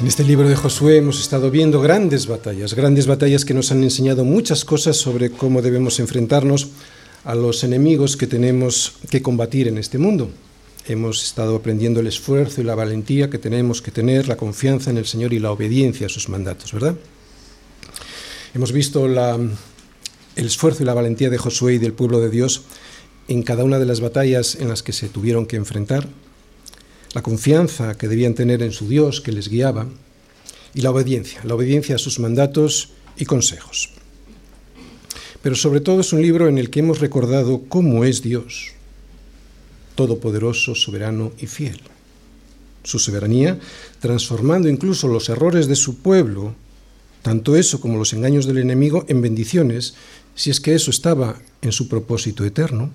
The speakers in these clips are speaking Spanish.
En este libro de Josué hemos estado viendo grandes batallas, grandes batallas que nos han enseñado muchas cosas sobre cómo debemos enfrentarnos a los enemigos que tenemos que combatir en este mundo. Hemos estado aprendiendo el esfuerzo y la valentía que tenemos que tener, la confianza en el Señor y la obediencia a sus mandatos, ¿verdad? Hemos visto el esfuerzo y la valentía de Josué y del pueblo de Dios en cada una de las batallas en las que se tuvieron que enfrentar la confianza que debían tener en su Dios que les guiaba y la obediencia, la obediencia a sus mandatos y consejos. Pero sobre todo es un libro en el que hemos recordado cómo es Dios, todopoderoso, soberano y fiel. Su soberanía, transformando incluso los errores de su pueblo, tanto eso como los engaños del enemigo, en bendiciones, si es que eso estaba en su propósito eterno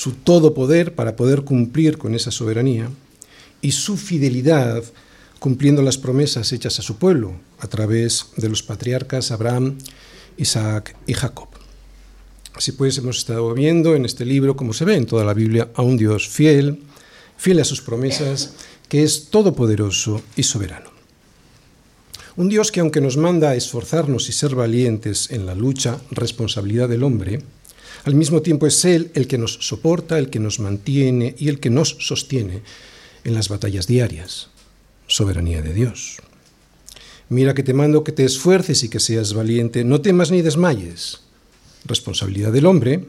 su todo poder para poder cumplir con esa soberanía y su fidelidad cumpliendo las promesas hechas a su pueblo a través de los patriarcas Abraham, Isaac y Jacob. Así pues, hemos estado viendo en este libro, como se ve en toda la Biblia, a un Dios fiel, fiel a sus promesas, que es todopoderoso y soberano. Un Dios que aunque nos manda a esforzarnos y ser valientes en la lucha, responsabilidad del hombre, al mismo tiempo es Él el que nos soporta, el que nos mantiene y el que nos sostiene en las batallas diarias. Soberanía de Dios. Mira que te mando que te esfuerces y que seas valiente, no temas ni desmayes. Responsabilidad del hombre,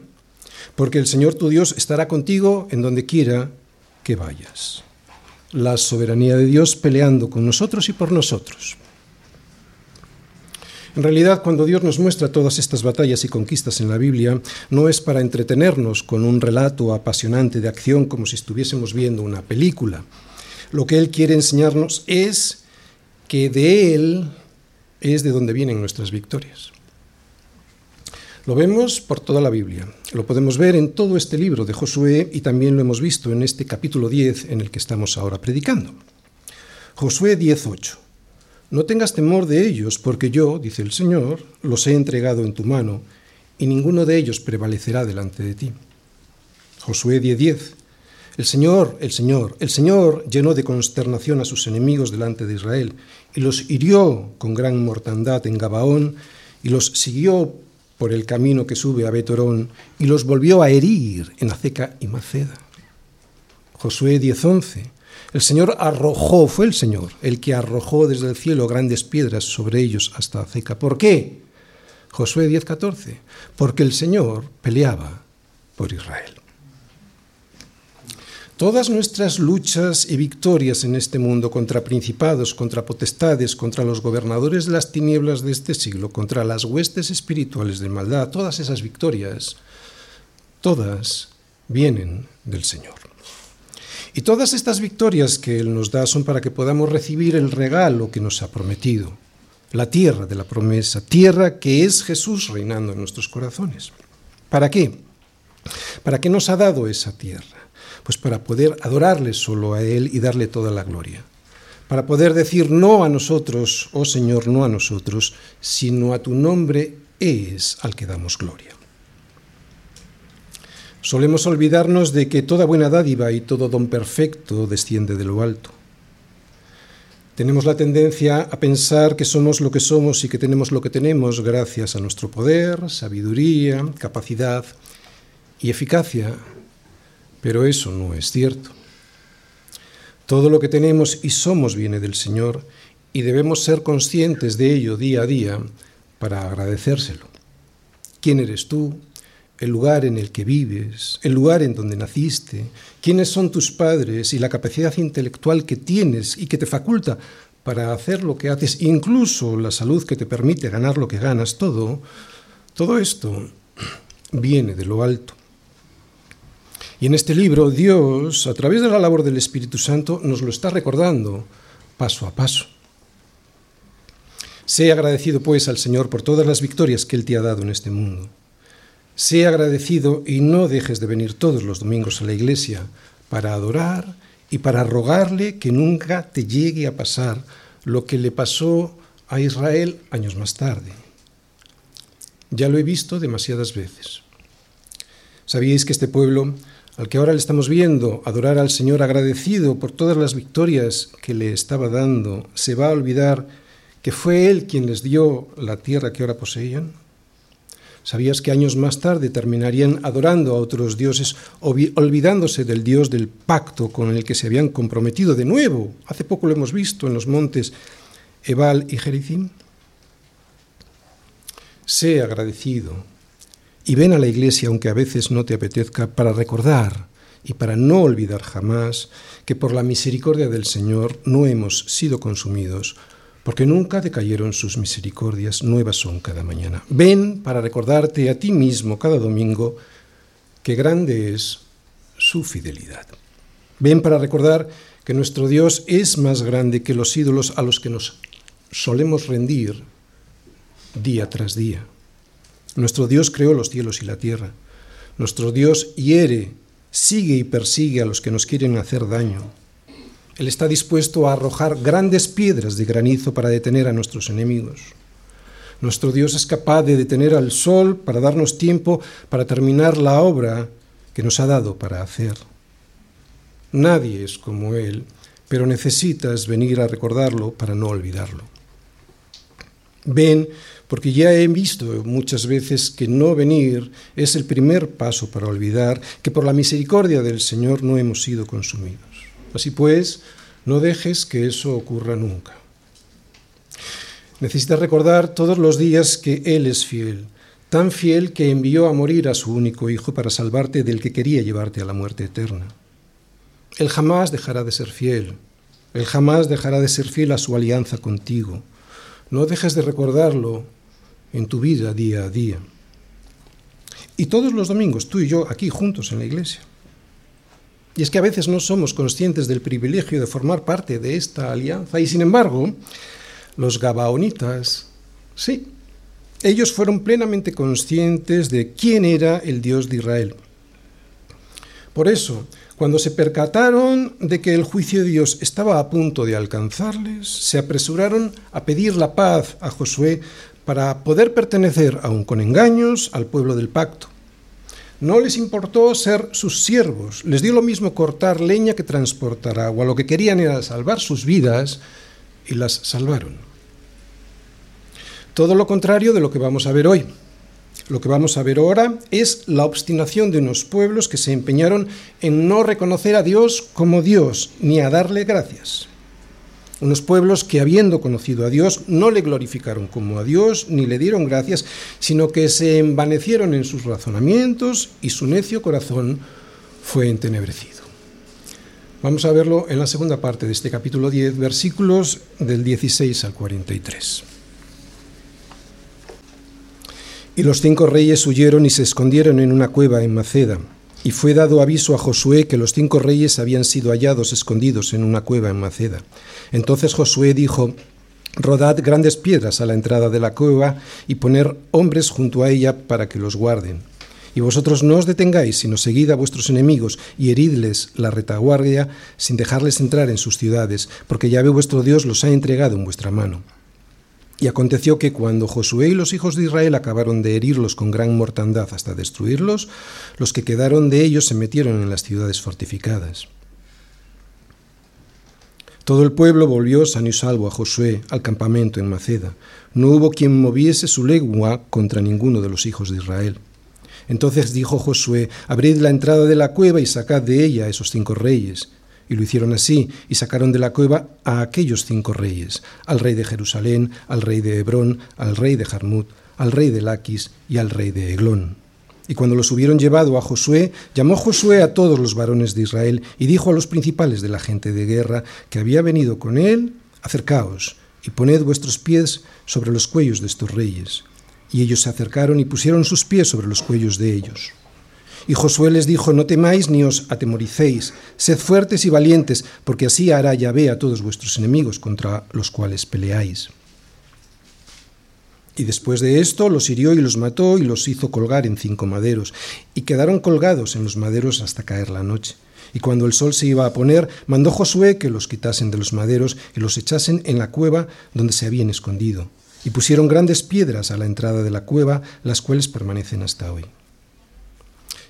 porque el Señor tu Dios estará contigo en donde quiera que vayas. La soberanía de Dios peleando con nosotros y por nosotros. En realidad, cuando Dios nos muestra todas estas batallas y conquistas en la Biblia, no es para entretenernos con un relato apasionante de acción como si estuviésemos viendo una película. Lo que Él quiere enseñarnos es que de Él es de donde vienen nuestras victorias. Lo vemos por toda la Biblia. Lo podemos ver en todo este libro de Josué y también lo hemos visto en este capítulo 10 en el que estamos ahora predicando. Josué 10.8. No tengas temor de ellos, porque yo, dice el Señor, los he entregado en tu mano, y ninguno de ellos prevalecerá delante de ti. Josué 10:10. El Señor, el Señor, el Señor llenó de consternación a sus enemigos delante de Israel, y los hirió con gran mortandad en Gabaón, y los siguió por el camino que sube a Betorón, y los volvió a herir en Azeca y Maceda. Josué 10:11. El Señor arrojó, fue el Señor el que arrojó desde el cielo grandes piedras sobre ellos hasta Azeca. ¿Por qué? Josué 10:14. Porque el Señor peleaba por Israel. Todas nuestras luchas y victorias en este mundo contra principados, contra potestades, contra los gobernadores de las tinieblas de este siglo, contra las huestes espirituales de maldad, todas esas victorias, todas vienen del Señor. Y todas estas victorias que Él nos da son para que podamos recibir el regalo que nos ha prometido, la tierra de la promesa, tierra que es Jesús reinando en nuestros corazones. ¿Para qué? ¿Para qué nos ha dado esa tierra? Pues para poder adorarle solo a Él y darle toda la gloria. Para poder decir no a nosotros, oh Señor, no a nosotros, sino a tu nombre es al que damos gloria. Solemos olvidarnos de que toda buena dádiva y todo don perfecto desciende de lo alto. Tenemos la tendencia a pensar que somos lo que somos y que tenemos lo que tenemos gracias a nuestro poder, sabiduría, capacidad y eficacia, pero eso no es cierto. Todo lo que tenemos y somos viene del Señor y debemos ser conscientes de ello día a día para agradecérselo. ¿Quién eres tú? El lugar en el que vives, el lugar en donde naciste, quiénes son tus padres y la capacidad intelectual que tienes y que te faculta para hacer lo que haces, incluso la salud que te permite ganar lo que ganas, todo, todo esto viene de lo alto. Y en este libro Dios, a través de la labor del Espíritu Santo, nos lo está recordando paso a paso. Sé agradecido pues al Señor por todas las victorias que Él te ha dado en este mundo. Sé agradecido y no dejes de venir todos los domingos a la iglesia para adorar y para rogarle que nunca te llegue a pasar lo que le pasó a Israel años más tarde. Ya lo he visto demasiadas veces. Sabíais que este pueblo al que ahora le estamos viendo adorar al Señor agradecido por todas las victorias que le estaba dando, se va a olvidar que fue Él quien les dio la tierra que ahora poseían? ¿Sabías que años más tarde terminarían adorando a otros dioses, olvidándose del Dios del pacto con el que se habían comprometido de nuevo? Hace poco lo hemos visto en los montes Ebal y Jericim. Sé agradecido y ven a la iglesia aunque a veces no te apetezca para recordar y para no olvidar jamás que por la misericordia del Señor no hemos sido consumidos porque nunca decayeron sus misericordias, nuevas son cada mañana. Ven para recordarte a ti mismo cada domingo que grande es su fidelidad. Ven para recordar que nuestro Dios es más grande que los ídolos a los que nos solemos rendir día tras día. Nuestro Dios creó los cielos y la tierra. Nuestro Dios hiere, sigue y persigue a los que nos quieren hacer daño. Él está dispuesto a arrojar grandes piedras de granizo para detener a nuestros enemigos. Nuestro Dios es capaz de detener al sol para darnos tiempo para terminar la obra que nos ha dado para hacer. Nadie es como Él, pero necesitas venir a recordarlo para no olvidarlo. Ven, porque ya he visto muchas veces que no venir es el primer paso para olvidar que por la misericordia del Señor no hemos sido consumidos. Así pues, no dejes que eso ocurra nunca. Necesitas recordar todos los días que Él es fiel, tan fiel que envió a morir a su único hijo para salvarte del que quería llevarte a la muerte eterna. Él jamás dejará de ser fiel, Él jamás dejará de ser fiel a su alianza contigo. No dejes de recordarlo en tu vida día a día. Y todos los domingos, tú y yo, aquí juntos en la iglesia. Y es que a veces no somos conscientes del privilegio de formar parte de esta alianza y sin embargo, los gabaonitas, sí, ellos fueron plenamente conscientes de quién era el Dios de Israel. Por eso, cuando se percataron de que el juicio de Dios estaba a punto de alcanzarles, se apresuraron a pedir la paz a Josué para poder pertenecer, aun con engaños, al pueblo del pacto. No les importó ser sus siervos, les dio lo mismo cortar leña que transportar agua. Lo que querían era salvar sus vidas y las salvaron. Todo lo contrario de lo que vamos a ver hoy. Lo que vamos a ver ahora es la obstinación de unos pueblos que se empeñaron en no reconocer a Dios como Dios ni a darle gracias unos pueblos que habiendo conocido a Dios no le glorificaron como a Dios ni le dieron gracias, sino que se envanecieron en sus razonamientos y su necio corazón fue entenebrecido. Vamos a verlo en la segunda parte de este capítulo 10, versículos del 16 al 43. Y los cinco reyes huyeron y se escondieron en una cueva en Maceda. Y fue dado aviso a Josué que los cinco reyes habían sido hallados escondidos en una cueva en Maceda. Entonces Josué dijo, Rodad grandes piedras a la entrada de la cueva y poner hombres junto a ella para que los guarden. Y vosotros no os detengáis, sino seguid a vuestros enemigos y heridles la retaguardia sin dejarles entrar en sus ciudades, porque Yahvé vuestro Dios los ha entregado en vuestra mano. Y aconteció que cuando Josué y los hijos de Israel acabaron de herirlos con gran mortandad hasta destruirlos, los que quedaron de ellos se metieron en las ciudades fortificadas. Todo el pueblo volvió sano y salvo a Josué al campamento en Maceda. No hubo quien moviese su lengua contra ninguno de los hijos de Israel. Entonces dijo Josué, abrid la entrada de la cueva y sacad de ella a esos cinco reyes. Y lo hicieron así, y sacaron de la cueva a aquellos cinco reyes, al rey de Jerusalén, al rey de Hebrón, al rey de Jarmut, al rey de Laquis y al rey de Eglón. Y cuando los hubieron llevado a Josué, llamó Josué a todos los varones de Israel y dijo a los principales de la gente de guerra que había venido con él, acercaos y poned vuestros pies sobre los cuellos de estos reyes. Y ellos se acercaron y pusieron sus pies sobre los cuellos de ellos. Y Josué les dijo, no temáis ni os atemoricéis, sed fuertes y valientes, porque así hará Yahvé a todos vuestros enemigos contra los cuales peleáis. Y después de esto los hirió y los mató y los hizo colgar en cinco maderos, y quedaron colgados en los maderos hasta caer la noche. Y cuando el sol se iba a poner, mandó Josué que los quitasen de los maderos y los echasen en la cueva donde se habían escondido. Y pusieron grandes piedras a la entrada de la cueva, las cuales permanecen hasta hoy.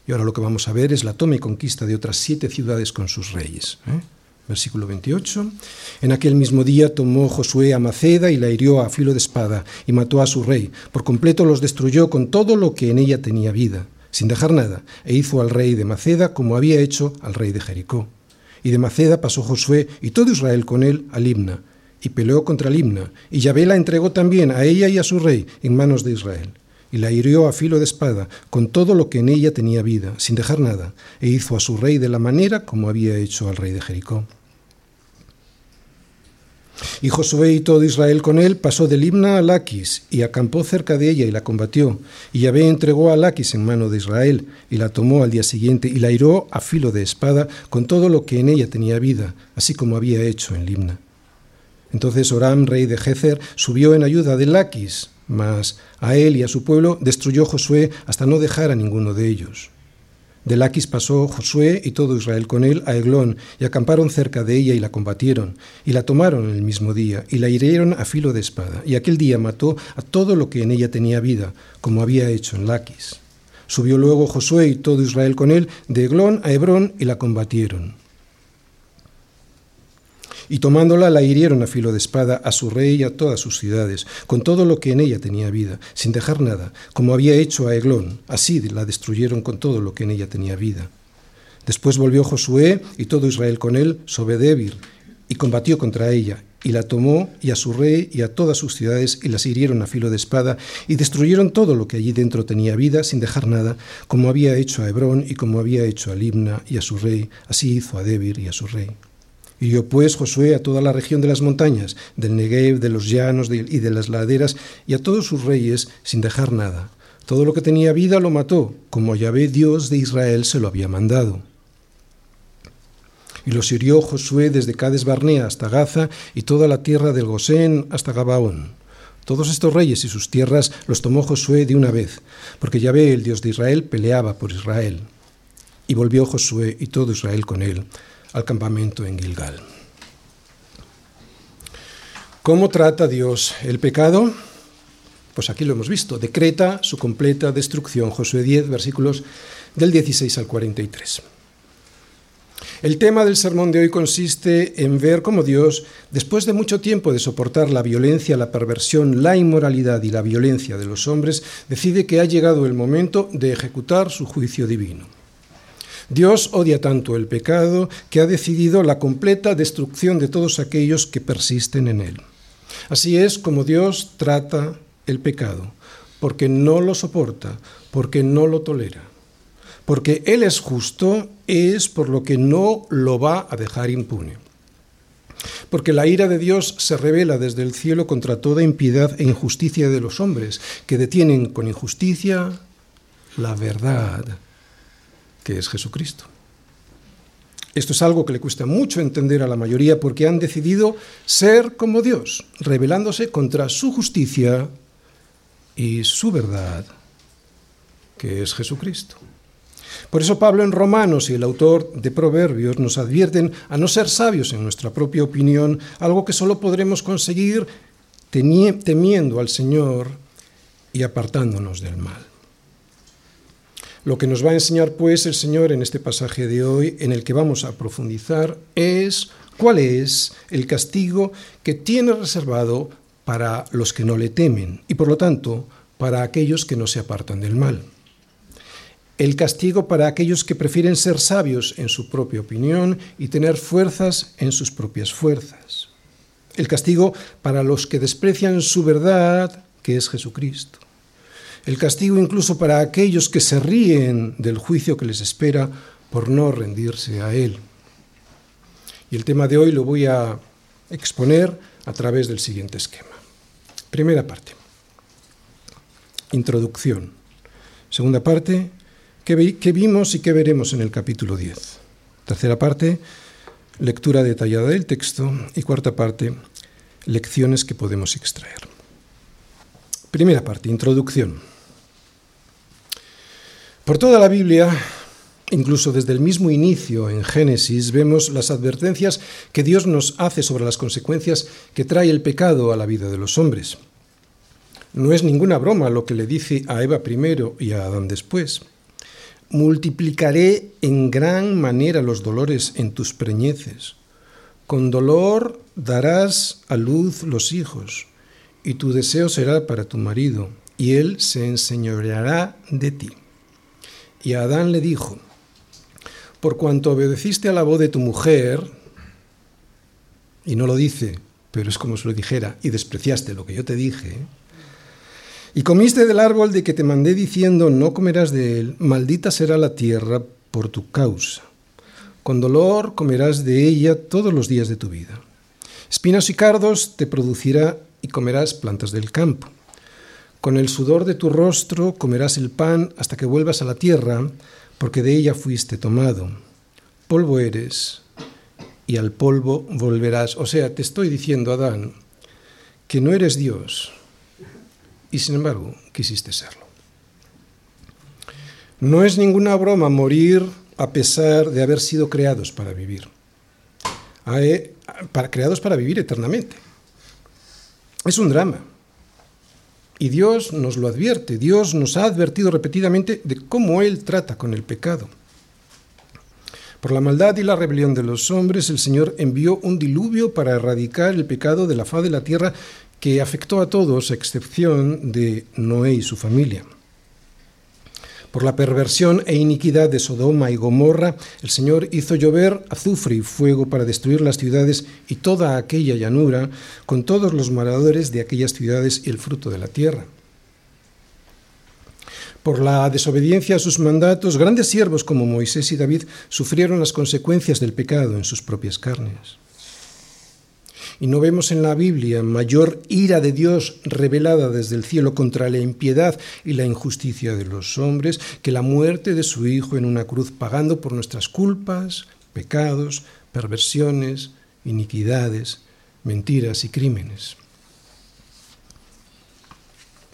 Y ahora lo que vamos a ver es la toma y conquista de otras siete ciudades con sus reyes. ¿eh? Versículo 28. En aquel mismo día tomó Josué a Maceda y la hirió a filo de espada y mató a su rey. Por completo los destruyó con todo lo que en ella tenía vida, sin dejar nada, e hizo al rey de Maceda como había hecho al rey de Jericó. Y de Maceda pasó Josué y todo Israel con él a Limna, y peleó contra Limna, y Yahvé la entregó también a ella y a su rey en manos de Israel y la hirió a filo de espada, con todo lo que en ella tenía vida, sin dejar nada, e hizo a su rey de la manera como había hecho al rey de Jericó. Y Josué y todo Israel con él pasó de Limna a Laquis, y acampó cerca de ella y la combatió. Y Yahvé entregó a Laquis en mano de Israel, y la tomó al día siguiente, y la hirió a filo de espada, con todo lo que en ella tenía vida, así como había hecho en Limna. Entonces Oram, rey de Jezer, subió en ayuda de Laquis, mas a él y a su pueblo destruyó Josué hasta no dejar a ninguno de ellos. De Laquis pasó Josué y todo Israel con él a Eglón, y acamparon cerca de ella y la combatieron, y la tomaron el mismo día, y la hirieron a filo de espada, y aquel día mató a todo lo que en ella tenía vida, como había hecho en Laquis. Subió luego Josué y todo Israel con él de Eglón a Hebrón, y la combatieron y tomándola la hirieron a filo de espada a su rey y a todas sus ciudades, con todo lo que en ella tenía vida, sin dejar nada, como había hecho a Eglón, así la destruyeron con todo lo que en ella tenía vida. Después volvió Josué y todo Israel con él sobre Debir, y combatió contra ella, y la tomó y a su rey y a todas sus ciudades, y las hirieron a filo de espada, y destruyeron todo lo que allí dentro tenía vida, sin dejar nada, como había hecho a Hebrón y como había hecho a Libna y a su rey, así hizo a Debir y a su rey. Hirió pues Josué a toda la región de las montañas, del Negev, de los llanos y de las laderas, y a todos sus reyes, sin dejar nada. Todo lo que tenía vida lo mató, como Yahvé Dios de Israel se lo había mandado. Y los hirió Josué desde Cades Barnea hasta Gaza y toda la tierra del Gosén hasta Gabaón. Todos estos reyes y sus tierras los tomó Josué de una vez, porque Yahvé, el Dios de Israel, peleaba por Israel. Y volvió Josué y todo Israel con él al campamento en Gilgal. ¿Cómo trata Dios el pecado? Pues aquí lo hemos visto, decreta su completa destrucción. Josué 10, versículos del 16 al 43. El tema del sermón de hoy consiste en ver cómo Dios, después de mucho tiempo de soportar la violencia, la perversión, la inmoralidad y la violencia de los hombres, decide que ha llegado el momento de ejecutar su juicio divino. Dios odia tanto el pecado que ha decidido la completa destrucción de todos aquellos que persisten en él. Así es como Dios trata el pecado, porque no lo soporta, porque no lo tolera. Porque Él es justo, es por lo que no lo va a dejar impune. Porque la ira de Dios se revela desde el cielo contra toda impiedad e injusticia de los hombres, que detienen con injusticia la verdad que es Jesucristo. Esto es algo que le cuesta mucho entender a la mayoría porque han decidido ser como Dios, rebelándose contra su justicia y su verdad, que es Jesucristo. Por eso Pablo en Romanos y el autor de Proverbios nos advierten a no ser sabios en nuestra propia opinión, algo que solo podremos conseguir temiendo al Señor y apartándonos del mal. Lo que nos va a enseñar pues el Señor en este pasaje de hoy, en el que vamos a profundizar, es cuál es el castigo que tiene reservado para los que no le temen y por lo tanto para aquellos que no se apartan del mal. El castigo para aquellos que prefieren ser sabios en su propia opinión y tener fuerzas en sus propias fuerzas. El castigo para los que desprecian su verdad, que es Jesucristo el castigo incluso para aquellos que se ríen del juicio que les espera por no rendirse a Él. Y el tema de hoy lo voy a exponer a través del siguiente esquema. Primera parte, introducción. Segunda parte, ¿qué, vimos y qué veremos en el capítulo 10? Tercera parte, lectura detallada del texto. Y cuarta parte, lecciones que podemos extraer. Primera parte, introducción. Por toda la Biblia, incluso desde el mismo inicio en Génesis, vemos las advertencias que Dios nos hace sobre las consecuencias que trae el pecado a la vida de los hombres. No es ninguna broma lo que le dice a Eva primero y a Adán después. multiplicaré en gran manera los dolores en tus preñeces. Con dolor darás a luz los hijos, y tu deseo será para tu marido, y él se enseñoreará de ti. Y Adán le dijo, por cuanto obedeciste a la voz de tu mujer, y no lo dice, pero es como si lo dijera, y despreciaste lo que yo te dije, y comiste del árbol de que te mandé diciendo, no comerás de él, maldita será la tierra por tu causa. Con dolor comerás de ella todos los días de tu vida. Espinas y cardos te producirá y comerás plantas del campo. Con el sudor de tu rostro comerás el pan hasta que vuelvas a la tierra, porque de ella fuiste tomado. Polvo eres y al polvo volverás. O sea, te estoy diciendo, Adán, que no eres Dios y sin embargo quisiste serlo. No es ninguna broma morir a pesar de haber sido creados para vivir, creados para vivir eternamente. Es un drama. Y Dios nos lo advierte, Dios nos ha advertido repetidamente de cómo Él trata con el pecado. Por la maldad y la rebelión de los hombres, el Señor envió un diluvio para erradicar el pecado de la faz de la tierra que afectó a todos a excepción de Noé y su familia. Por la perversión e iniquidad de Sodoma y Gomorra, el Señor hizo llover azufre y fuego para destruir las ciudades y toda aquella llanura, con todos los moradores de aquellas ciudades y el fruto de la tierra. Por la desobediencia a sus mandatos, grandes siervos como Moisés y David sufrieron las consecuencias del pecado en sus propias carnes. Y no vemos en la Biblia mayor ira de Dios revelada desde el cielo contra la impiedad y la injusticia de los hombres que la muerte de su Hijo en una cruz pagando por nuestras culpas, pecados, perversiones, iniquidades, mentiras y crímenes.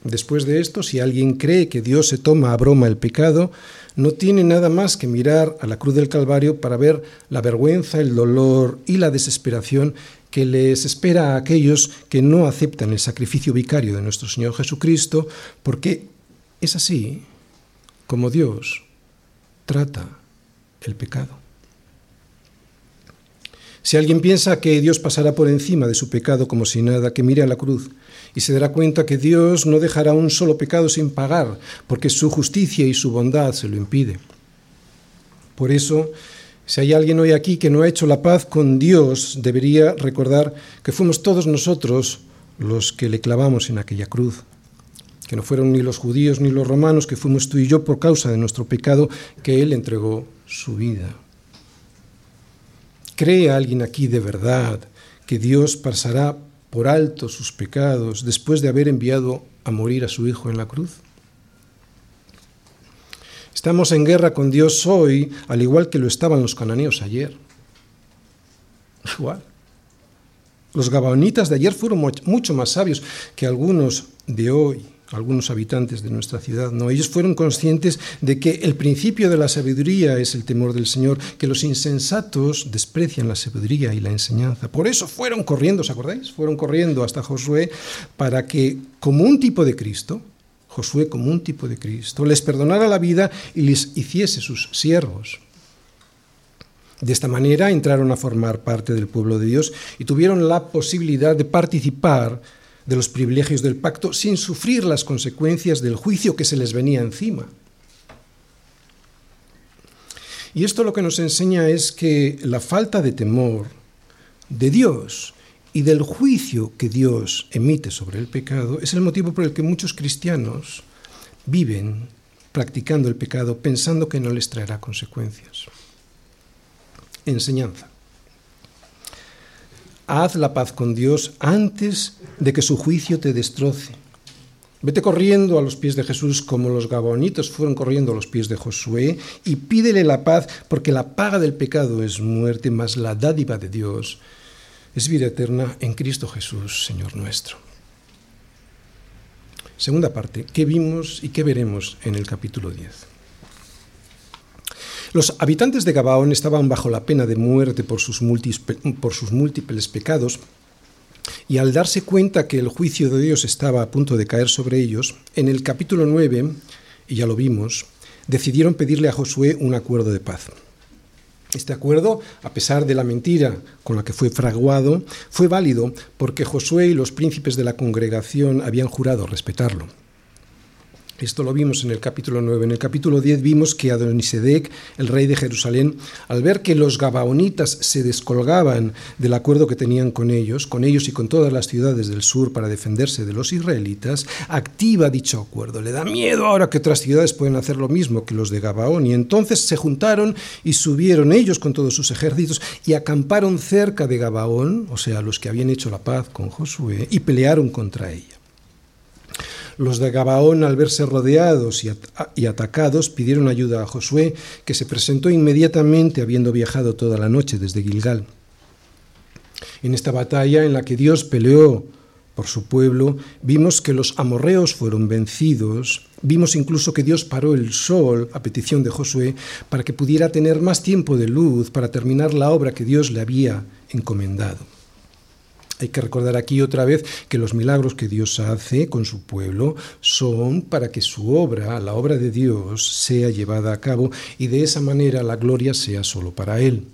Después de esto, si alguien cree que Dios se toma a broma el pecado, no tiene nada más que mirar a la cruz del Calvario para ver la vergüenza, el dolor y la desesperación que les espera a aquellos que no aceptan el sacrificio vicario de nuestro Señor Jesucristo, porque es así como Dios trata el pecado. Si alguien piensa que Dios pasará por encima de su pecado como si nada, que mire a la cruz y se dará cuenta que Dios no dejará un solo pecado sin pagar, porque su justicia y su bondad se lo impide. Por eso, si hay alguien hoy aquí que no ha hecho la paz con Dios, debería recordar que fuimos todos nosotros los que le clavamos en aquella cruz, que no fueron ni los judíos ni los romanos, que fuimos tú y yo por causa de nuestro pecado, que Él entregó su vida. ¿Cree alguien aquí de verdad que Dios pasará por alto sus pecados después de haber enviado a morir a su Hijo en la cruz? Estamos en guerra con Dios hoy, al igual que lo estaban los cananeos ayer. Igual. Los gabaonitas de ayer fueron mucho más sabios que algunos de hoy, algunos habitantes de nuestra ciudad. No, ellos fueron conscientes de que el principio de la sabiduría es el temor del Señor, que los insensatos desprecian la sabiduría y la enseñanza. Por eso fueron corriendo, ¿os acordáis? Fueron corriendo hasta Josué para que, como un tipo de Cristo, Josué como un tipo de Cristo, les perdonara la vida y les hiciese sus siervos. De esta manera entraron a formar parte del pueblo de Dios y tuvieron la posibilidad de participar de los privilegios del pacto sin sufrir las consecuencias del juicio que se les venía encima. Y esto lo que nos enseña es que la falta de temor de Dios y del juicio que Dios emite sobre el pecado es el motivo por el que muchos cristianos viven practicando el pecado pensando que no les traerá consecuencias. Enseñanza. Haz la paz con Dios antes de que su juicio te destroce. Vete corriendo a los pies de Jesús como los gabonitos fueron corriendo a los pies de Josué y pídele la paz porque la paga del pecado es muerte, mas la dádiva de Dios es vida eterna en Cristo Jesús, Señor nuestro. Segunda parte, ¿qué vimos y qué veremos en el capítulo 10? Los habitantes de Gabaón estaban bajo la pena de muerte por sus, múltiples pecados y al darse cuenta que el juicio de Dios estaba a punto de caer sobre ellos, en el capítulo 9, y ya lo vimos, decidieron pedirle a Josué un acuerdo de paz. Este acuerdo, a pesar de la mentira con la que fue fraguado, fue válido porque Josué y los príncipes de la congregación habían jurado respetarlo. Esto lo vimos en el capítulo 9. En el capítulo 10 vimos que Adonisedec, el rey de Jerusalén, al ver que los gabaonitas se descolgaban del acuerdo que tenían con ellos, con ellos y con todas las ciudades del sur para defenderse de los israelitas, activa dicho acuerdo. Le da miedo ahora que otras ciudades pueden hacer lo mismo que los de Gabaón. Y entonces se juntaron y subieron ellos con todos sus ejércitos y acamparon cerca de Gabaón, o sea, los que habían hecho la paz con Josué, y pelearon contra ella. Los de Gabaón, al verse rodeados y, atacados, pidieron ayuda a Josué, que se presentó inmediatamente, habiendo viajado toda la noche desde Gilgal. En esta batalla en la que Dios peleó por su pueblo, vimos que los amorreos fueron vencidos, vimos incluso que Dios paró el sol a petición de Josué para que pudiera tener más tiempo de luz para terminar la obra que Dios le había encomendado. Hay que recordar aquí otra vez que los milagros que Dios hace con su pueblo son para que su obra, la obra de Dios, sea llevada a cabo y de esa manera la gloria sea solo para Él.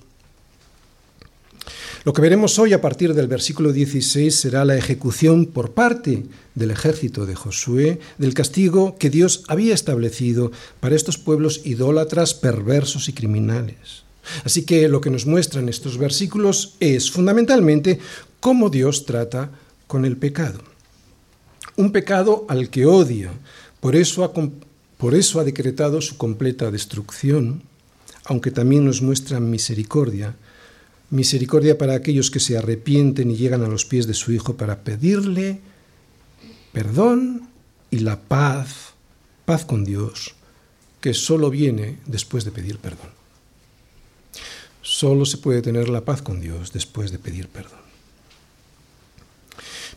Lo que veremos hoy a partir del versículo 16 será la ejecución por parte del ejército de Josué del castigo que Dios había establecido para estos pueblos idólatras, perversos y criminales. Así que lo que nos muestran estos versículos es fundamentalmente cómo Dios trata con el pecado. Un pecado al que odia, por eso ha, por eso ha decretado su completa destrucción, aunque también nos muestra misericordia, misericordia para aquellos que se arrepienten y llegan a los pies de su Hijo para pedirle perdón y la paz, paz con Dios, que solo viene después de pedir perdón. Solo se puede tener la paz con Dios después de pedir perdón.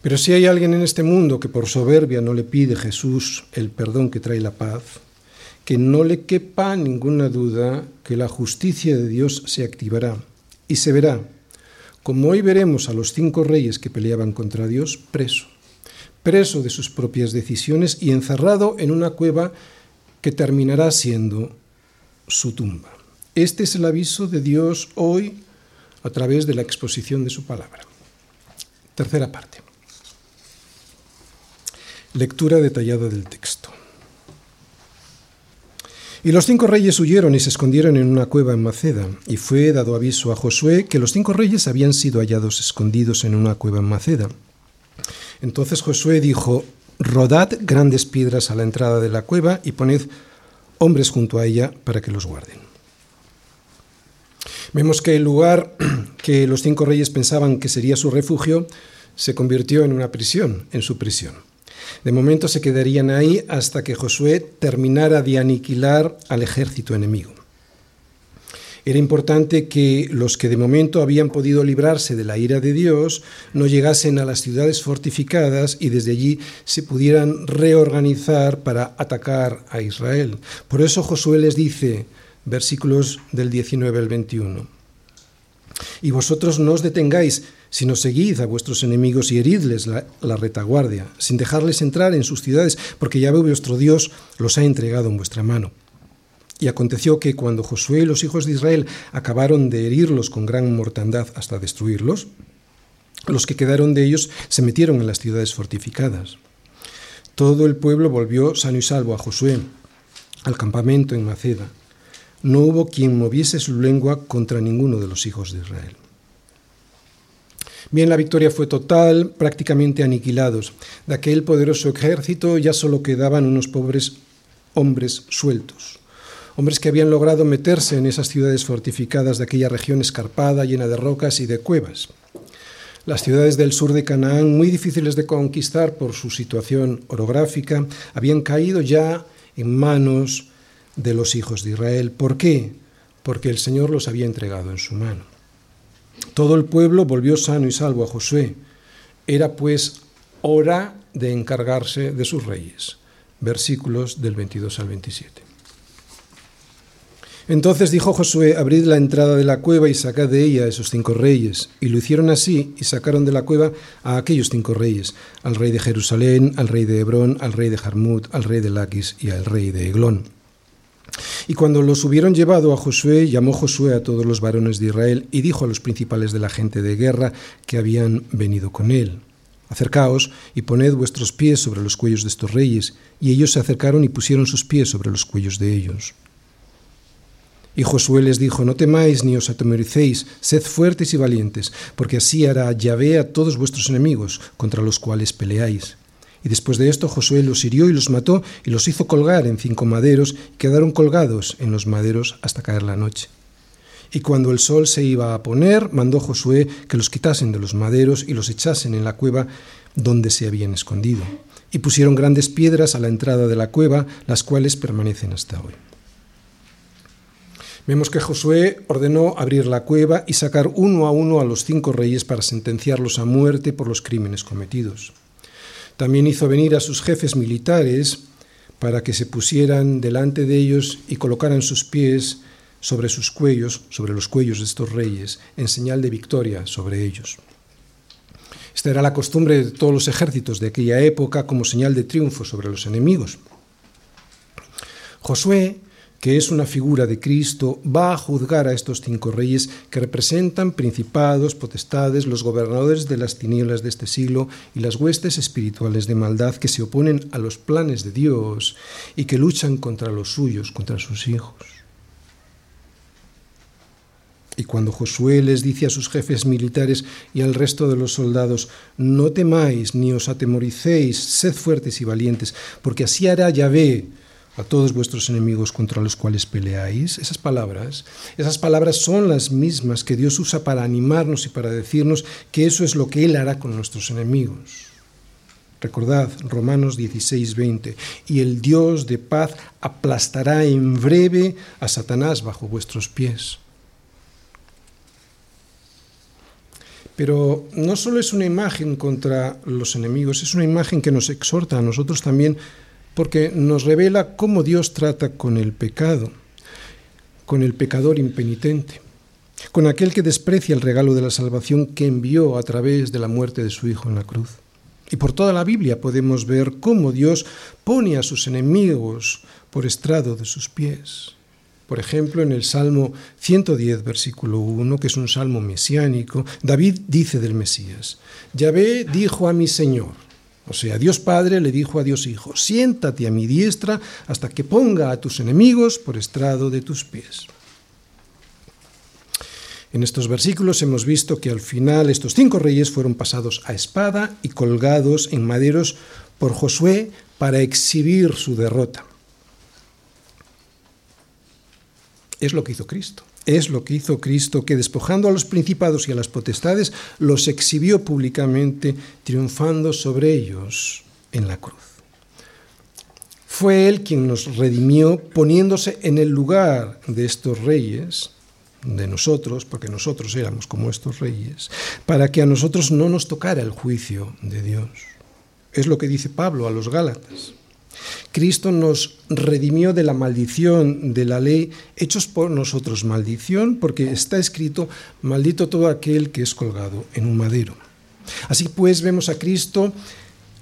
Pero si hay alguien en este mundo que por soberbia no le pide Jesús el perdón que trae la paz, que no le quepa ninguna duda que la justicia de Dios se activará y se verá, como hoy veremos a los cinco reyes que peleaban contra Dios, preso, preso de sus propias decisiones y encerrado en una cueva que terminará siendo su tumba. Este es el aviso de Dios hoy a través de la exposición de su palabra. Tercera parte. Lectura detallada del texto. Y los cinco reyes huyeron y se escondieron en una cueva en Maceda, y fue dado aviso a Josué que los cinco reyes habían sido hallados escondidos en una cueva en Maceda. Entonces Josué dijo, Rodad grandes piedras a la entrada de la cueva y poned hombres junto a ella para que los guarden. Vemos que el lugar que los cinco reyes pensaban que sería su refugio se convirtió en una prisión, en su prisión. De momento se quedarían ahí hasta que Josué terminara de aniquilar al ejército enemigo. Era importante que los que de momento habían podido librarse de la ira de Dios no llegasen a las ciudades fortificadas y desde allí se pudieran reorganizar para atacar a Israel. Por eso Josué les dice, versículos del 19 al 21, y vosotros no os detengáis, sino seguid a vuestros enemigos y heridles la, retaguardia, sin dejarles entrar en sus ciudades, porque ya veo vuestro Dios los ha entregado en vuestra mano. Y aconteció que cuando Josué y los hijos de Israel acabaron de herirlos con gran mortandad hasta destruirlos, los que quedaron de ellos se metieron en las ciudades fortificadas. Todo el pueblo volvió sano y salvo a Josué, al campamento en Maceda. No hubo quien moviese su lengua contra ninguno de los hijos de Israel. Bien, la victoria fue total, prácticamente aniquilados. De aquel poderoso ejército ya solo quedaban unos pobres hombres sueltos, hombres que habían logrado meterse en esas ciudades fortificadas de aquella región escarpada, llena de rocas y de cuevas. Las ciudades del sur de Canaán, muy difíciles de conquistar por su situación orográfica, habían caído ya en manos de los hijos de Israel. ¿Por qué? Porque el Señor los había entregado en su mano. Todo el pueblo volvió sano y salvo a Josué. Era pues hora de encargarse de sus reyes. Versículos del 22 al 27. Entonces dijo Josué, abrid la entrada de la cueva y sacad de ella a esos cinco reyes. Y lo hicieron así y sacaron de la cueva a aquellos cinco reyes, al rey de Jerusalén, al rey de Hebrón, al rey de Jarmut, al rey de Laquis y al rey de Eglón. Y cuando los hubieron llevado a Josué, llamó Josué a todos los varones de Israel y dijo a los principales de la gente de guerra que habían venido con él. Acercaos y poned vuestros pies sobre los cuellos de estos reyes. Y ellos se acercaron y pusieron sus pies sobre los cuellos de ellos. Y Josué les dijo, no temáis ni os atemoricéis, sed fuertes y valientes, porque así hará Yahvé a todos vuestros enemigos, contra los cuales peleáis. Y después de esto Josué los hirió y los mató y los hizo colgar en cinco maderos y quedaron colgados en los maderos hasta caer la noche. Y cuando el sol se iba a poner, mandó Josué que los quitasen de los maderos y los echasen en la cueva donde se habían escondido. Y pusieron grandes piedras a la entrada de la cueva, las cuales permanecen hasta hoy. Vemos que Josué ordenó abrir la cueva y sacar uno a uno a los cinco reyes para sentenciarlos a muerte por los crímenes cometidos. También hizo venir a sus jefes militares para que se pusieran delante de ellos y colocaran sus pies sobre sus cuellos, sobre los cuellos de estos reyes, en señal de victoria sobre ellos. Esta era la costumbre de todos los ejércitos de aquella época como señal de triunfo sobre los enemigos. Josué que es una figura de Cristo, va a juzgar a estos cinco reyes que representan principados, potestades, los gobernadores de las tinieblas de este siglo y las huestes espirituales de maldad que se oponen a los planes de Dios y que luchan contra los suyos, contra sus hijos. Y cuando Josué les dice a sus jefes militares y al resto de los soldados, no temáis ni os atemoricéis, sed fuertes y valientes, porque así hará Yahvé a todos vuestros enemigos contra los cuales peleáis. Esas palabras, esas palabras son las mismas que Dios usa para animarnos y para decirnos que eso es lo que Él hará con nuestros enemigos. Recordad Romanos 16, 20, y el Dios de paz aplastará en breve a Satanás bajo vuestros pies. Pero no solo es una imagen contra los enemigos, es una imagen que nos exhorta a nosotros también porque nos revela cómo Dios trata con el pecado, con el pecador impenitente, con aquel que desprecia el regalo de la salvación que envió a través de la muerte de su Hijo en la cruz. Y por toda la Biblia podemos ver cómo Dios pone a sus enemigos por estrado de sus pies. Por ejemplo, en el Salmo 110, versículo 1, que es un salmo mesiánico, David dice del Mesías, Yahvé dijo a mi Señor, o sea, Dios Padre le dijo a Dios Hijo, siéntate a mi diestra hasta que ponga a tus enemigos por estrado de tus pies. En estos versículos hemos visto que al final estos cinco reyes fueron pasados a espada y colgados en maderos por Josué para exhibir su derrota. Es lo que hizo Cristo. Es lo que hizo Cristo, que despojando a los principados y a las potestades, los exhibió públicamente, triunfando sobre ellos en la cruz. Fue Él quien nos redimió poniéndose en el lugar de estos reyes, de nosotros, porque nosotros éramos como estos reyes, para que a nosotros no nos tocara el juicio de Dios. Es lo que dice Pablo a los Gálatas. Cristo nos redimió de la maldición de la ley, hechos por nosotros maldición, porque está escrito, maldito todo aquel que es colgado en un madero. Así pues vemos a Cristo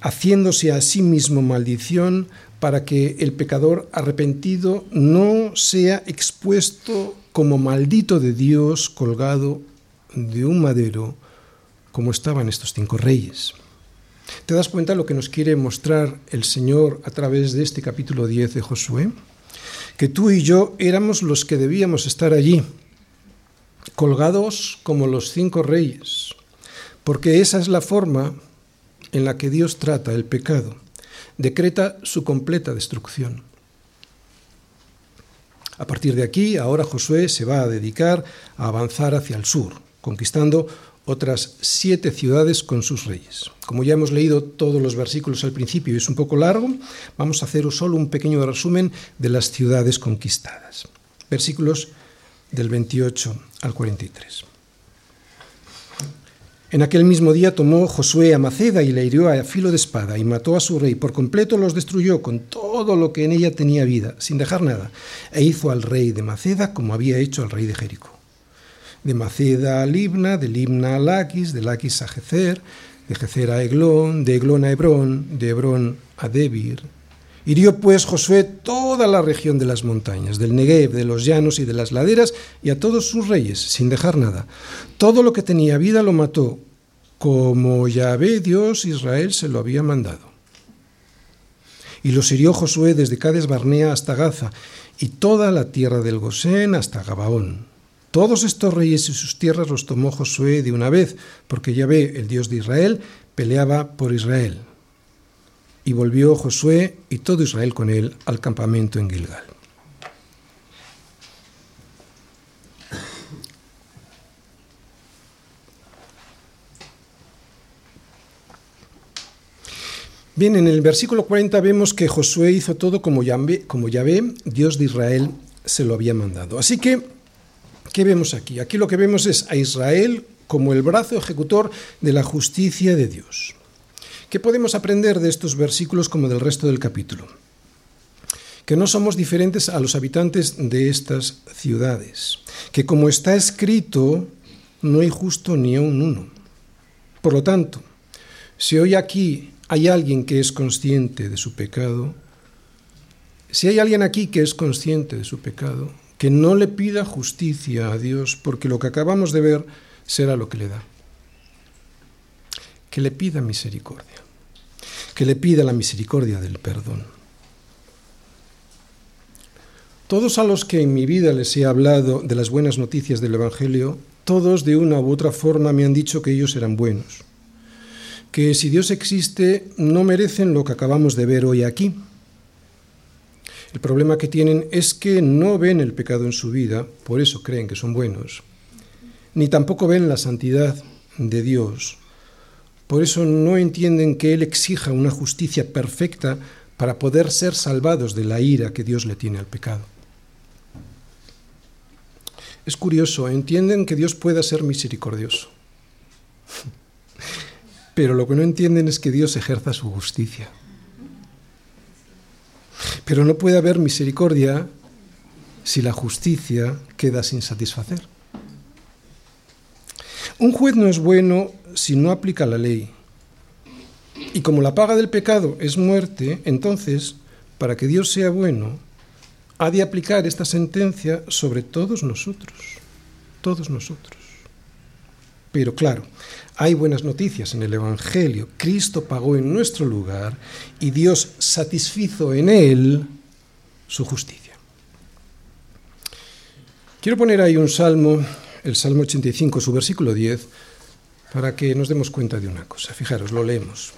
haciéndose a sí mismo maldición para que el pecador arrepentido no sea expuesto como maldito de Dios colgado de un madero como estaban estos cinco reyes. ¿Te das cuenta de lo que nos quiere mostrar el Señor a través de este capítulo 10 de Josué? Que tú y yo éramos los que debíamos estar allí, colgados como los cinco reyes, porque esa es la forma en la que Dios trata el pecado, decreta su completa destrucción. A partir de aquí, ahora Josué se va a dedicar a avanzar hacia el sur, conquistando otras siete ciudades con sus reyes. Como ya hemos leído todos los versículos al principio y es un poco largo, vamos a hacer solo un pequeño resumen de las ciudades conquistadas. Versículos del 28 al 43. En aquel mismo día tomó Josué a Maceda y le hirió a filo de espada y mató a su rey. Por completo los destruyó con todo lo que en ella tenía vida, sin dejar nada, e hizo al rey de Maceda como había hecho al rey de Jericó de Maceda a Libna, de Libna a Laquis, de Laquis a Jezer, de Jezer a Eglón, de Eglón a Hebrón, de Hebrón a Debir, Hirió pues Josué toda la región de las montañas, del Negev, de los llanos y de las laderas, y a todos sus reyes, sin dejar nada. Todo lo que tenía vida lo mató, como Yahvé Dios Israel se lo había mandado. Y los hirió Josué desde Cades Barnea hasta Gaza, y toda la tierra del Gosén hasta Gabaón. Todos estos reyes y sus tierras los tomó Josué de una vez, porque Yahvé, el Dios de Israel, peleaba por Israel. Y volvió Josué y todo Israel con él al campamento en Gilgal. Bien, en el versículo 40 vemos que Josué hizo todo como Yahvé, como Yahvé, Dios de Israel, se lo había mandado. Así que, ¿qué vemos aquí? Aquí lo que vemos es a Israel como el brazo ejecutor de la justicia de Dios. ¿Qué podemos aprender de estos versículos como del resto del capítulo? Que no somos diferentes a los habitantes de estas ciudades, que como está escrito, no hay justo ni un uno. Por lo tanto, si hoy aquí hay alguien que es consciente de su pecado, si hay alguien aquí que es consciente de su pecado, que no le pida justicia a Dios, porque lo que acabamos de ver será lo que le da. Que le pida misericordia que le pida la misericordia del perdón. Todos a los que en mi vida les he hablado de las buenas noticias del Evangelio, todos de una u otra forma me han dicho que ellos eran buenos, que si Dios existe no merecen lo que acabamos de ver hoy aquí. El problema que tienen es que no ven el pecado en su vida, por eso creen que son buenos, ni tampoco ven la santidad de Dios, por eso no entienden que Él exija una justicia perfecta para poder ser salvados de la ira que Dios le tiene al pecado. Es curioso, entienden que Dios pueda ser misericordioso, pero lo que no entienden es que Dios ejerza su justicia. Pero no puede haber misericordia si la justicia queda sin satisfacer. Un juez no es bueno si no aplica la ley. Y como la paga del pecado es muerte, entonces, para que Dios sea bueno, ha de aplicar esta sentencia sobre todos nosotros, todos nosotros. Pero claro, hay buenas noticias en el Evangelio. Cristo pagó en nuestro lugar y Dios satisfizo en él su justicia. Quiero poner ahí un salmo, el Salmo 85, su versículo 10, para que nos demos cuenta de una cosa. Fijaros, lo leemos.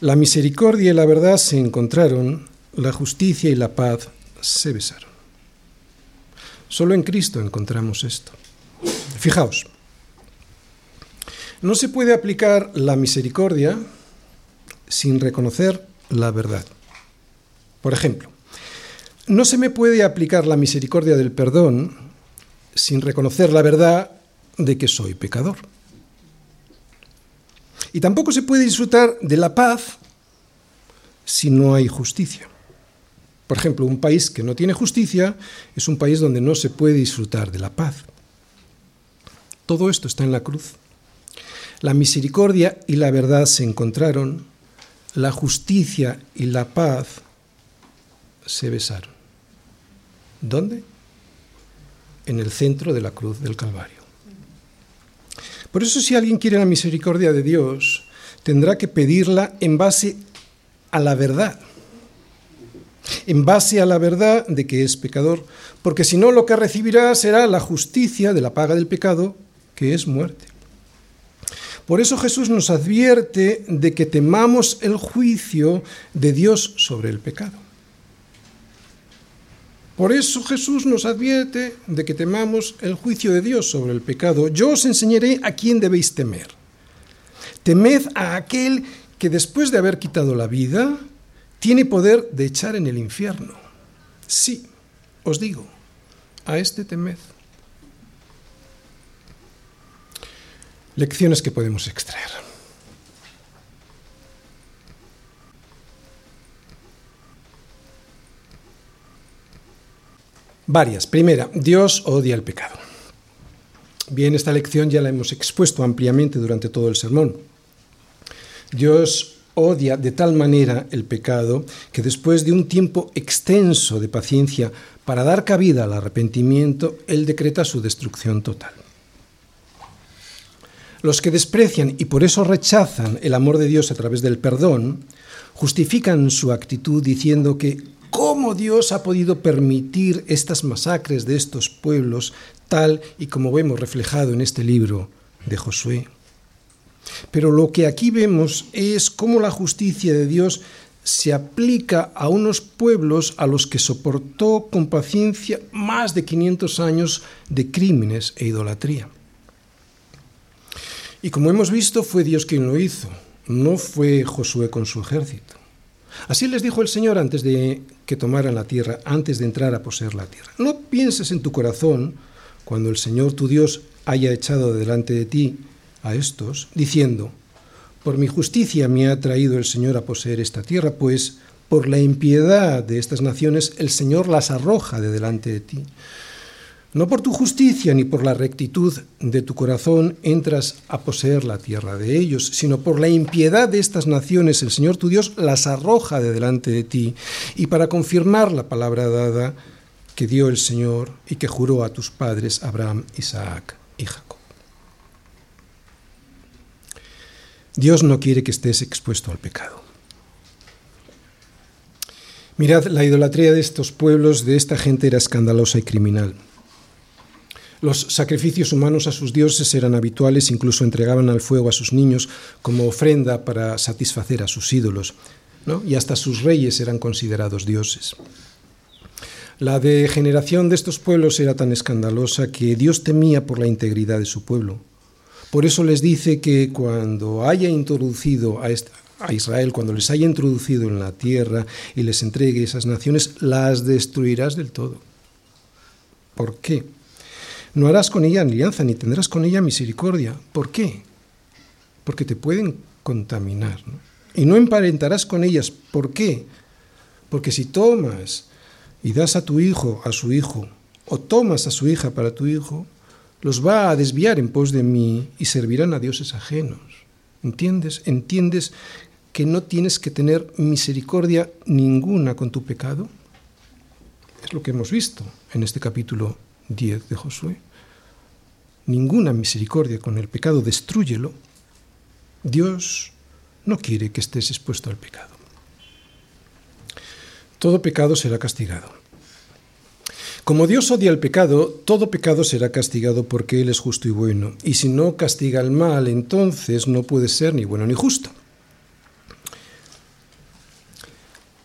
La misericordia y la verdad se encontraron, la justicia y la paz se besaron. Solo en Cristo encontramos esto. Fijaos, no se puede aplicar la misericordia sin reconocer la verdad. Por ejemplo, no se me puede aplicar la misericordia del perdón sin reconocer la verdad de que soy pecador. Y tampoco se puede disfrutar de la paz si no hay justicia. Por ejemplo, un país que no tiene justicia es un país donde no se puede disfrutar de la paz. Todo esto está en la cruz. La misericordia y la verdad se encontraron, la justicia y la paz se besaron. ¿Dónde? En el centro de la cruz del Calvario. Por eso si alguien quiere la misericordia de Dios, tendrá que pedirla en base a la verdad, en base a la verdad de que es pecador, porque si no lo que recibirá será la justicia de la paga del pecado, que es muerte. Por eso Jesús nos advierte de que temamos el juicio de Dios sobre el pecado. Por eso Jesús nos advierte de que temamos el juicio de Dios sobre el pecado. Yo os enseñaré a quién debéis temer. Temed a aquel que después de haber quitado la vida, tiene poder de echar en el infierno. Sí, os digo, a este temed. Lecciones que podemos extraer. Varias. Primera, Dios odia el pecado. Bien, esta lección ya la hemos expuesto ampliamente durante todo el sermón. Dios odia de tal manera el pecado que después de un tiempo extenso de paciencia para dar cabida al arrepentimiento, Él decreta su destrucción total. Los que desprecian y por eso rechazan el amor de Dios a través del perdón, justifican su actitud diciendo que cómo Dios ha podido permitir estas masacres de estos pueblos, tal y como vemos reflejado en este libro de Josué. Pero lo que aquí vemos es cómo la justicia de Dios se aplica a unos pueblos a los que soportó con paciencia más de 500 años de crímenes e idolatría. Y como hemos visto, fue Dios quien lo hizo, no fue Josué con su ejército. Así les dijo el Señor antes de que tomaran la tierra, antes de entrar a poseer la tierra. No pienses en tu corazón, cuando el Señor tu Dios haya echado delante de ti a estos, diciendo, por mi justicia me ha traído el Señor a poseer esta tierra, pues por la impiedad de estas naciones el Señor las arroja de delante de ti. No por tu justicia ni por la rectitud de tu corazón entras a poseer la tierra de ellos, sino por la impiedad de estas naciones el Señor tu Dios las arroja de delante de ti, y para confirmar la palabra dada que dio el Señor y que juró a tus padres Abraham, Isaac y Jacob. Dios no quiere que estés expuesto al pecado. Mirad, la idolatría de estos pueblos, de esta gente, era escandalosa y criminal. Los sacrificios humanos a sus dioses eran habituales, incluso entregaban al fuego a sus niños como ofrenda para satisfacer a sus ídolos, y hasta sus reyes eran considerados dioses. La degeneración de estos pueblos era tan escandalosa que Dios temía por la integridad de su pueblo. Por eso les dice que cuando haya introducido a, a Israel, cuando les haya introducido en la tierra y les entregue esas naciones, las destruirás del todo. ¿Por qué? No harás con ella alianza ni tendrás con ella misericordia. ¿Por qué? Porque te pueden contaminar. Y no emparentarás con ellas. ¿Por qué? Porque si tomas y das a tu hijo, a su hijo, o tomas a su hija para tu hijo, los va a desviar en pos de mí y servirán a dioses ajenos. ¿Entiendes? ¿Entiendes que no tienes que tener misericordia ninguna con tu pecado? Es lo que hemos visto en este capítulo 10 de Josué. Ninguna misericordia con el pecado, destruyelo. Dios no quiere que estés expuesto al pecado. Todo pecado será castigado. Como Dios odia el pecado, todo pecado será castigado porque Él es justo y bueno. Y si no castiga el mal, entonces no puede ser ni bueno ni justo.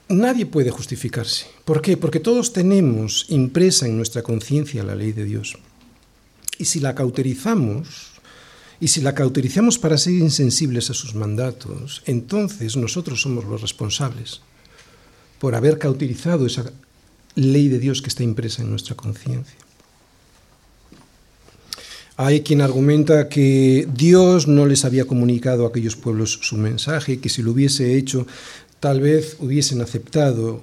Nadie puede justificarse. ¿Por qué? Porque todos tenemos impresa en nuestra conciencia la ley de Dios. Y si la cauterizamos, y si la cauterizamos para ser insensibles a sus mandatos, entonces nosotros somos los responsables por haber cauterizado esa ley de Dios que está impresa en nuestra conciencia. Hay quien argumenta que Dios no les había comunicado a aquellos pueblos su mensaje, que si lo hubiese hecho, tal vez hubiesen aceptado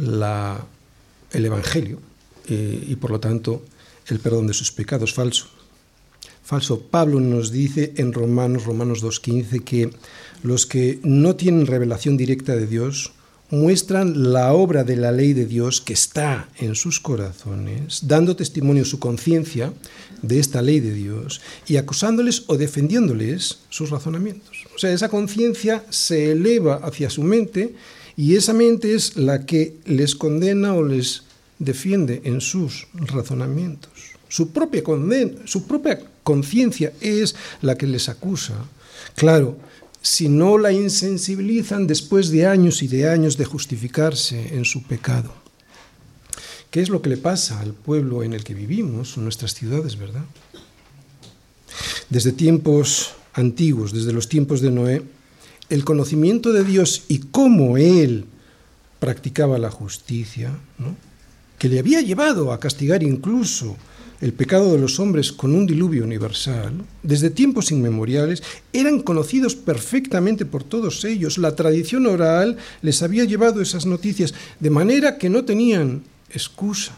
la, el Evangelio eh, y por lo tanto el perdón de sus pecados. Falso. Falso. Pablo nos dice en Romanos, Romanos 2.15, que los que no tienen revelación directa de Dios muestran la obra de la ley de Dios que está en sus corazones, dando testimonio su conciencia de esta ley de Dios y acusándoles o defendiéndoles sus razonamientos. O sea, esa conciencia se eleva hacia su mente y esa mente es la que les condena o les defiende en sus razonamientos. Su propia, conciencia es la que les acusa. Claro, si no la insensibilizan después de años y de años de justificarse en su pecado. ¿Qué es lo que le pasa al pueblo en el que vivimos, en nuestras ciudades, verdad? Desde tiempos antiguos, desde los tiempos de Noé, el conocimiento de Dios y cómo Él practicaba la justicia, que le había llevado a castigar incluso el pecado de los hombres con un diluvio universal, desde tiempos inmemoriales, eran conocidos perfectamente por todos ellos. La tradición oral les había llevado esas noticias, de manera que no tenían excusa.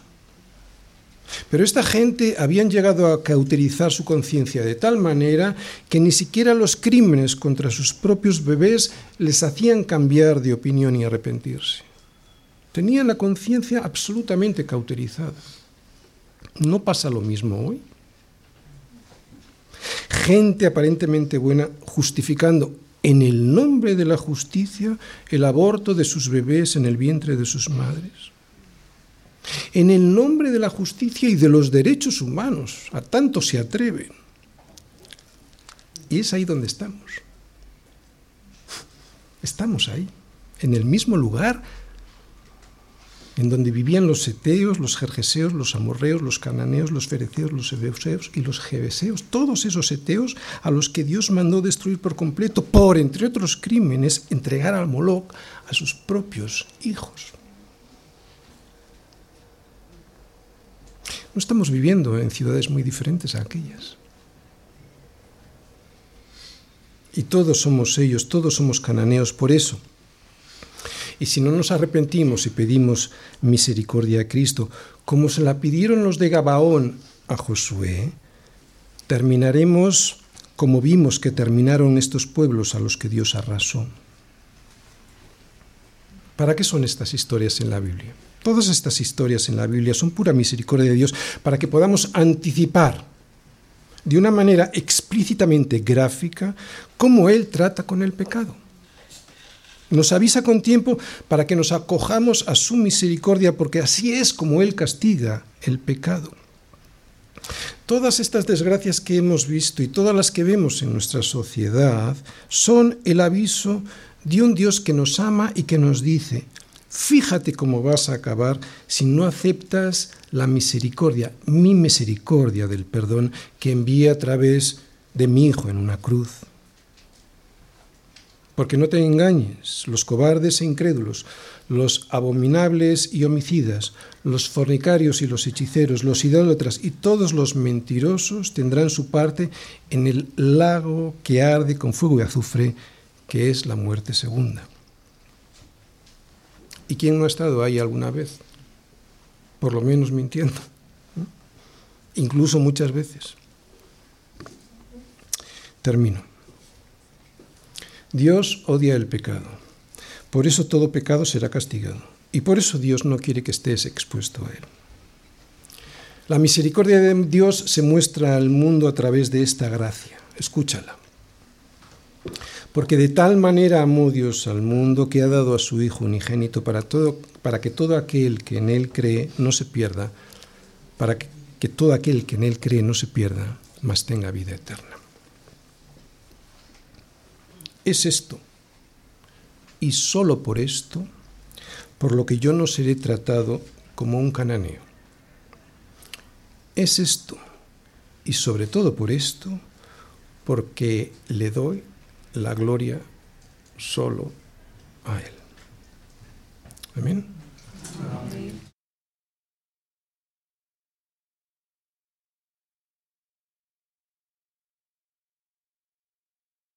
Pero esta gente habían llegado a cauterizar su conciencia de tal manera que ni siquiera los crímenes contra sus propios bebés les hacían cambiar de opinión y arrepentirse. Tenían la conciencia absolutamente cauterizada. ¿No pasa lo mismo hoy? Gente aparentemente buena justificando en el nombre de la justicia el aborto de sus bebés en el vientre de sus madres. En el nombre de la justicia y de los derechos humanos, a tanto se atreven. Y es ahí donde estamos. Estamos ahí, en el mismo lugar en donde vivían los seteos, los jerjeseos, los amorreos, los cananeos, los fereceos, los ebeuseos y los jebeseos, todos esos seteos a los que Dios mandó destruir por completo, por, entre otros crímenes, entregar al Moloch a sus propios hijos. No estamos viviendo en ciudades muy diferentes a aquellas. Y todos somos ellos, todos somos cananeos, por eso y si no nos arrepentimos y pedimos misericordia a Cristo, como se la pidieron los de Gabaón a Josué, terminaremos como vimos que terminaron estos pueblos a los que Dios arrasó. ¿Para qué son estas historias en la Biblia? Todas estas historias en la Biblia son pura misericordia de Dios para que podamos anticipar de una manera explícitamente gráfica cómo Él trata con el pecado. Nos avisa con tiempo para que nos acojamos a su misericordia, porque así es como Él castiga el pecado. Todas estas desgracias que hemos visto y todas las que vemos en nuestra sociedad son el aviso de un Dios que nos ama y que nos dice, fíjate cómo vas a acabar si no aceptas la misericordia, mi misericordia del perdón que envía a través de mi Hijo en una cruz. Porque no te engañes, los cobardes e incrédulos, los abominables y homicidas, los fornicarios y los hechiceros, los idólatras y todos los mentirosos tendrán su parte en el lago que arde con fuego y azufre, que es la muerte segunda. ¿Y quién no ha estado ahí alguna vez? Por lo menos mintiendo. Incluso muchas veces. Termino. Dios odia el pecado. Por eso todo pecado será castigado. Y por eso Dios no quiere que estés expuesto a él. La misericordia de Dios se muestra al mundo a través de esta gracia. Escúchala. Porque de tal manera amó Dios al mundo que ha dado a su Hijo unigénito para, todo, para que todo aquel que en Él cree no se pierda, para que, que todo aquel que en Él cree no se pierda, mas tenga vida eterna es esto. Y solo por esto, por lo que yo no seré tratado como un cananeo. Es esto. Y sobre todo por esto, porque le doy la gloria solo a Él. Amén.